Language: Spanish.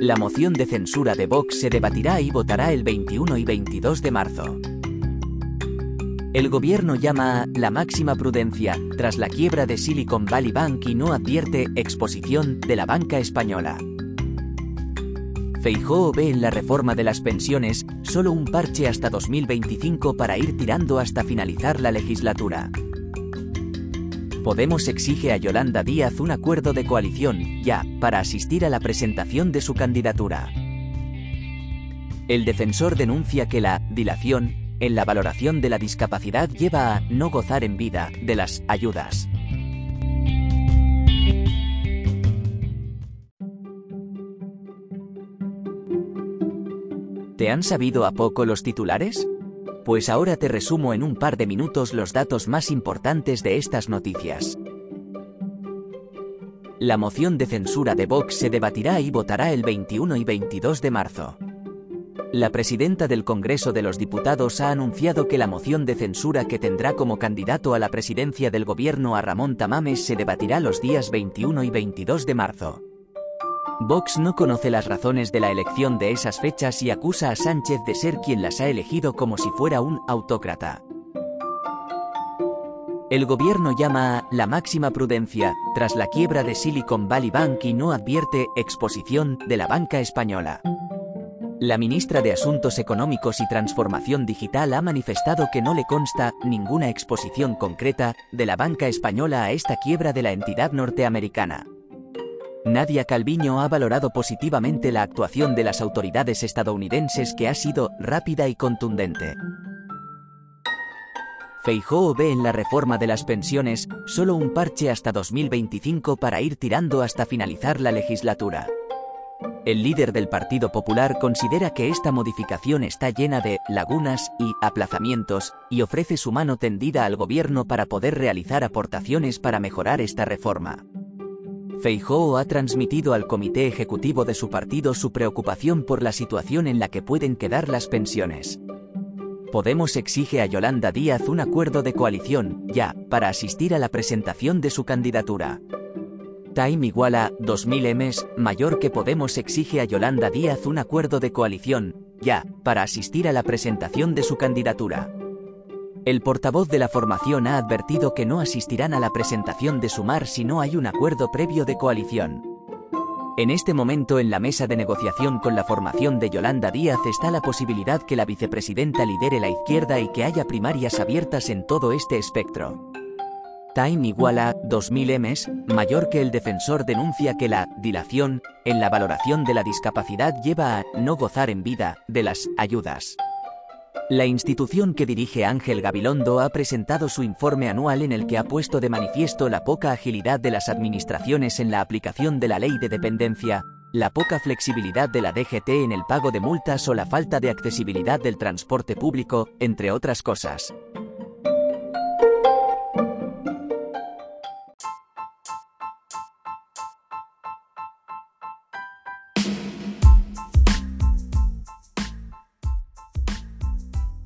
La moción de censura de Vox se debatirá y votará el 21 y 22 de marzo. El gobierno llama a la máxima prudencia tras la quiebra de Silicon Valley Bank y no advierte exposición de la banca española. Feijóo ve en la reforma de las pensiones solo un parche hasta 2025 para ir tirando hasta finalizar la legislatura. Podemos exige a Yolanda Díaz un acuerdo de coalición, ya, para asistir a la presentación de su candidatura. El defensor denuncia que la dilación en la valoración de la discapacidad lleva a no gozar en vida de las ayudas. ¿Te han sabido a poco los titulares? Pues ahora te resumo en un par de minutos los datos más importantes de estas noticias. La moción de censura de Vox se debatirá y votará el 21 y 22 de marzo. La presidenta del Congreso de los Diputados ha anunciado que la moción de censura que tendrá como candidato a la presidencia del gobierno a Ramón Tamames se debatirá los días 21 y 22 de marzo. Vox no conoce las razones de la elección de esas fechas y acusa a Sánchez de ser quien las ha elegido como si fuera un autócrata. El gobierno llama a la máxima prudencia tras la quiebra de Silicon Valley Bank y no advierte exposición de la banca española. La ministra de Asuntos Económicos y Transformación Digital ha manifestado que no le consta ninguna exposición concreta de la banca española a esta quiebra de la entidad norteamericana. Nadia Calviño ha valorado positivamente la actuación de las autoridades estadounidenses que ha sido rápida y contundente. Feijóo ve en la reforma de las pensiones solo un parche hasta 2025 para ir tirando hasta finalizar la legislatura. El líder del Partido Popular considera que esta modificación está llena de lagunas y aplazamientos y ofrece su mano tendida al gobierno para poder realizar aportaciones para mejorar esta reforma. Feijóo ha transmitido al comité ejecutivo de su partido su preocupación por la situación en la que pueden quedar las pensiones. Podemos exige a Yolanda Díaz un acuerdo de coalición, ya, para asistir a la presentación de su candidatura. Time igual a 2000 Ms, mayor que Podemos exige a Yolanda Díaz un acuerdo de coalición, ya, para asistir a la presentación de su candidatura. El portavoz de la formación ha advertido que no asistirán a la presentación de Sumar si no hay un acuerdo previo de coalición. En este momento en la mesa de negociación con la formación de Yolanda Díaz está la posibilidad que la vicepresidenta lidere la izquierda y que haya primarias abiertas en todo este espectro. Time igual a 2000 Ms, mayor que el defensor denuncia que la dilación en la valoración de la discapacidad lleva a no gozar en vida de las ayudas. La institución que dirige Ángel Gabilondo ha presentado su informe anual en el que ha puesto de manifiesto la poca agilidad de las administraciones en la aplicación de la ley de dependencia, la poca flexibilidad de la DGT en el pago de multas o la falta de accesibilidad del transporte público, entre otras cosas.